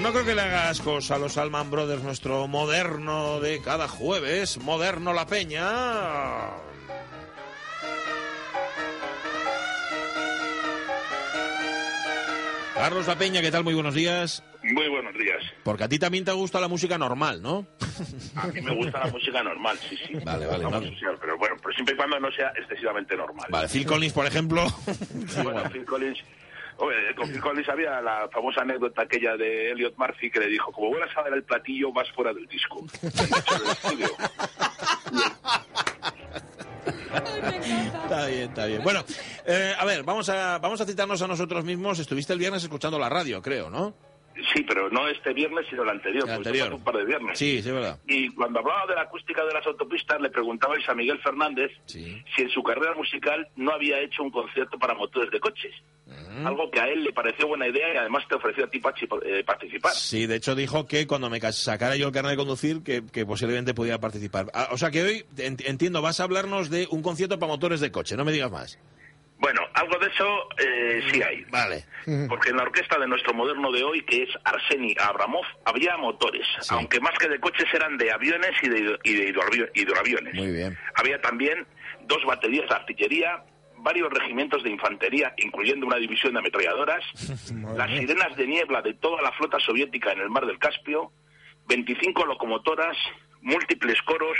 Pues no creo que le hagas cosa a los Alman Brothers, nuestro moderno de cada jueves, moderno la peña. Carlos La Peña, ¿qué tal? Muy buenos días. Muy buenos días. Porque a ti también te gusta la música normal, ¿no? A mí me gusta la música normal, sí, sí. Vale, vale, vale. social, pero bueno, pero siempre y cuando no sea excesivamente normal. Vale, Phil Collins, por ejemplo. Bueno, Phil Collins... Hombre, con Phil Collins había la famosa anécdota aquella de Elliot Murphy que le dijo, como vuelvas a ver el platillo, vas fuera del disco. Está bien, está bien. Bueno, eh, a ver, vamos a, vamos a citarnos a nosotros mismos. Estuviste el viernes escuchando la radio, creo, ¿no? Sí, pero no este viernes, sino el anterior. El porque anterior. un par de viernes. Sí, sí, es verdad. Y cuando hablaba de la acústica de las autopistas, le preguntabais a Miguel Fernández Sí. si en su carrera musical no había hecho un concierto para motores de coches. Algo que a él le pareció buena idea y además te ofreció a ti, Pachi, eh, participar. Sí, de hecho dijo que cuando me sacara yo el carnet de conducir, que, que posiblemente pudiera participar. Ah, o sea que hoy, ent- entiendo, vas a hablarnos de un concierto para motores de coche, no me digas más. Bueno, algo de eso eh, sí hay. Vale. Porque en la orquesta de nuestro moderno de hoy, que es Arseni Abramov, había motores. Sí. Aunque más que de coches eran de aviones y de, y de hidroavio- hidroaviones. Muy bien. Había también dos baterías de artillería, varios regimientos de infantería, incluyendo una división de ametralladoras, las sirenas de niebla de toda la flota soviética en el mar del Caspio, 25 locomotoras, múltiples coros,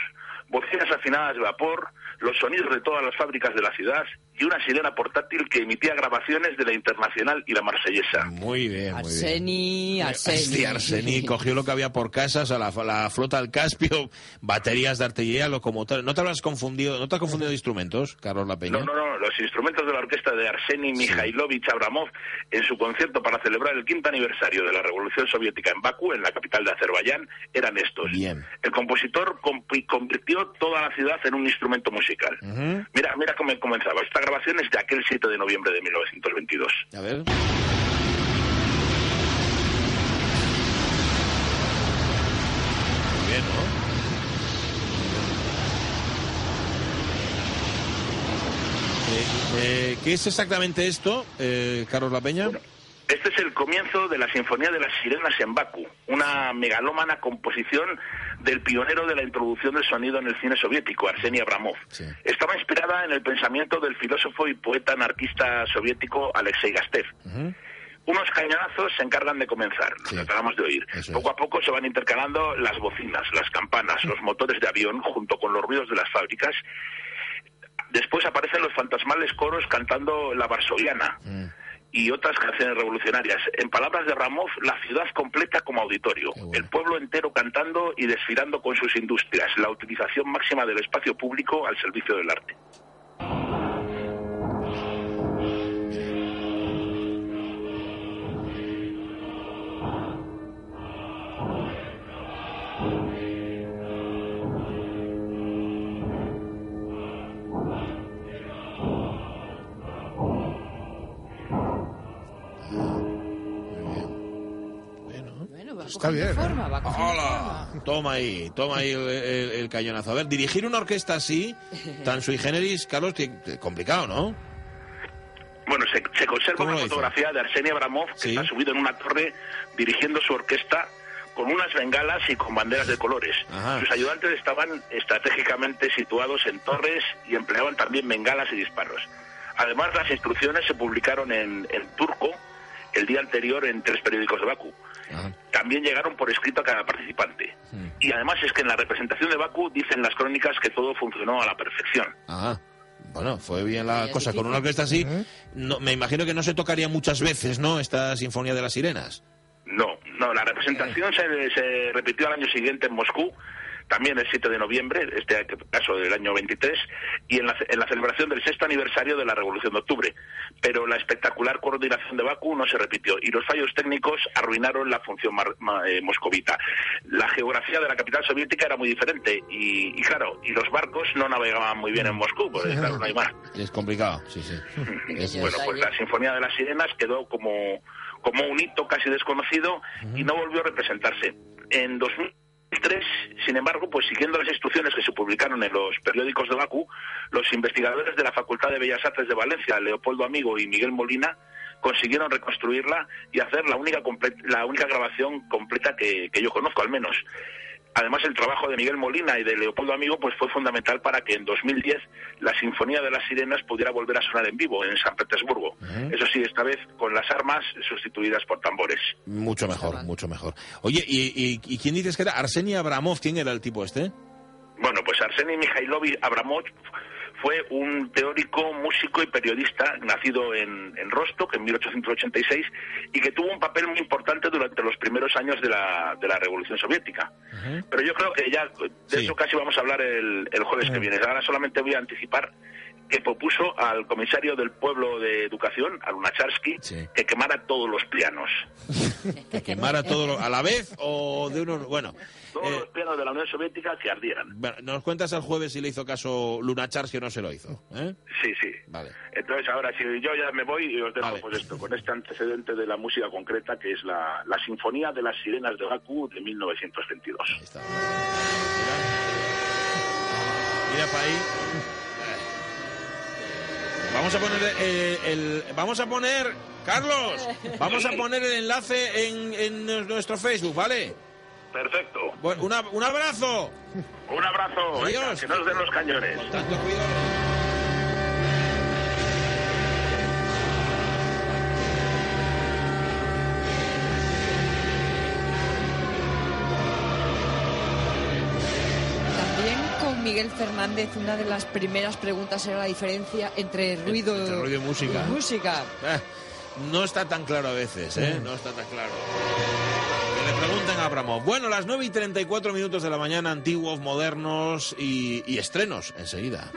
bocinas afinadas de vapor, los sonidos de todas las fábricas de la ciudad y una sirena portátil que emitía grabaciones de la Internacional y la Marsellesa. Muy bien, muy bien. Arseni, Arseni. Arseni cogió lo que había por casas, a la, la flota del Caspio, baterías de artillería, locomotores. ¿No te habrás confundido, no te has confundido de instrumentos, Carlos La Peña? No, no, no, los instrumentos de la orquesta de Arseni Mikhailovich Abramov en su concierto para celebrar el quinto aniversario de la Revolución Soviética en Bakú, en la capital de Azerbaiyán, eran estos. Bien. El compositor convirtió toda la ciudad en un instrumento musical. Mira, mira cómo comenzaba. Esta grabación es de aquel 7 de noviembre de 1922. A ver. Muy bien, ¿no? Eh, eh, ¿Qué es exactamente esto, eh, Carlos La Peña? Este es el comienzo de la Sinfonía de las Sirenas en Bakú, una megalómana composición del pionero de la introducción del sonido en el cine soviético, Arseny Abramov. Sí. Estaba inspirada en el pensamiento del filósofo y poeta anarquista soviético Alexei Gastev. Ujú. Unos cañonazos se encargan de comenzar, Sí. lo acabamos de oír. Eso Poco a poco se van intercalando las bocinas, las campanas, los motores de avión, junto con los ruidos de las fábricas. Después aparecen los fantasmales coros cantando la varsoviana Mm. y otras canciones revolucionarias. En palabras de Ramov, la ciudad completa como auditorio, bueno. el pueblo entero cantando y desfilando con sus industrias, la utilización máxima del espacio público al servicio del arte. Está cogiendo bien, ¿eh? forma, va cogiendo ¡Hola! forma. Toma ahí, toma ahí el, el- el cañonazo. A ver, dirigir una orquesta así, tan sui generis, Carlos, que, complicado, ¿no? Bueno, se, se conserva ¿Cómo una hizo? fotografía de Arseny Abramov que Sí. está subido en una torre dirigiendo su orquesta con unas bengalas y con banderas de colores. Ajá. Sus ayudantes estaban estratégicamente situados en torres y empleaban también bengalas y disparos. Además, las instrucciones se publicaron en, en turco el día anterior en tres periódicos de Bakú. Ajá. También llegaron por escrito a cada participante. Y además es que en la representación de Bakú dicen las crónicas que todo funcionó a la perfección. Ah, bueno, fue bien la Sí, cosa. Con una orquesta así, no, me imagino que no se tocaría muchas veces, ¿no? Esta Sinfonía de las Sirenas. No, no, la representación se, se repitió al año siguiente en Moscú, también el 7 de noviembre, este caso del año 23, y en la, en la celebración del sexto aniversario de la Revolución de Octubre. Pero la espectacular coordinación de Bakú no se repitió y los fallos técnicos arruinaron la función mar- ma- eh, moscovita. La geografía de la capital soviética era muy diferente y, y claro, y los barcos no navegaban muy bien en Moscú, porque claro, no hay mar. Es complicado, sí, sí. Es- Bueno, pues la Sinfonía de las Sirenas quedó como, como un hito casi desconocido y no volvió a representarse. En 2003, sin embargo, pues siguiendo las instrucciones que se publicaron en los periódicos de Bakú, los investigadores de la Facultad de Bellas Artes de Valencia, Leopoldo Amigo y Miguel Molina, consiguieron reconstruirla y hacer la única, la única grabación completa que, que yo conozco, al menos. Además, el trabajo de Miguel Molina y de Leopoldo Amigo pues fue fundamental para que en 2010 la Sinfonía de las Sirenas pudiera volver a sonar en vivo en San Petersburgo. Eso sí, esta vez con las armas sustituidas por tambores. Mucho mejor, mucho mejor. Oye, ¿y, quién dices que era? Arseny Abramov, ¿quién era el tipo este? Bueno, pues Arseny Mikhailovich Abramov fue un teórico, músico y periodista nacido en, en Rostock en 1886 y que tuvo un papel muy importante durante los primeros años de la, de la Revolución Soviética. Pero yo creo que ya de eso casi vamos a hablar el, el jueves que viene. Ahora solamente voy a anticipar que propuso al comisario del pueblo de educación, a Lunacharsky, que quemara todos los pianos. ¿Que quemara todos a la vez o de unos... Bueno... Todos eh, los pianos de la Unión Soviética que ardieran. Bueno, ¿Nos cuentas el jueves si le hizo caso Lunacharsky o no se lo hizo? ¿eh? Sí, sí. Vale. Entonces ahora, si yo ya me voy y os dejo pues esto, con este antecedente de la música concreta que es la, la Sinfonía de las Sirenas de Baku de 1922. Ahí está. Mira para ahí. Vamos a poner eh, el, vamos a poner Carlos, vamos a poner el enlace en, en nuestro Facebook, ¿vale? Perfecto. Bueno, un abrazo. Un abrazo. Adiós. que nos den los cañones. tanto cuidado. Miguel Fernández, una de las primeras preguntas era la diferencia entre ruido, y música. música. Eh, no está tan claro a veces, ¿eh? No está tan claro. Que le pregunten a Abramo. Bueno, las 9 y 34 minutos de la mañana, antiguos, modernos y estrenos enseguida.